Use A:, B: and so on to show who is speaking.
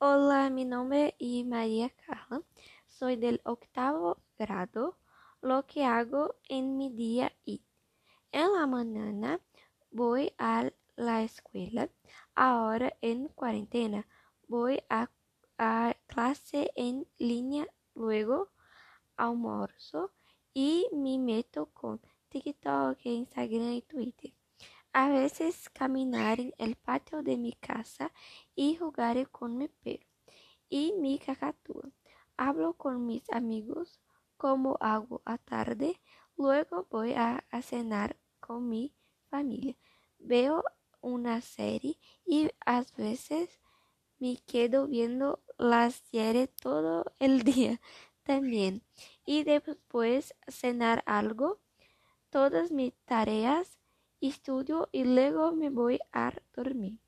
A: Hola, mi nombre es María Carla. Soy del octavo grado. Lo que hago en mi día y en la mañana voy a la escuela. Ahora en cuarentena voy a, a clase en línea. Luego almuerzo y me meto con TikTok, Instagram y Twitter. A veces caminar en el patio de mi casa y jugar con mi perro y mi cacatúa. Hablo con mis amigos como hago a tarde. Luego voy a, a cenar con mi familia. Veo una serie y a veces me quedo viendo la serie todo el día también. Y después cenar algo, todas mis tareas, estudio y luego me voy a dormir.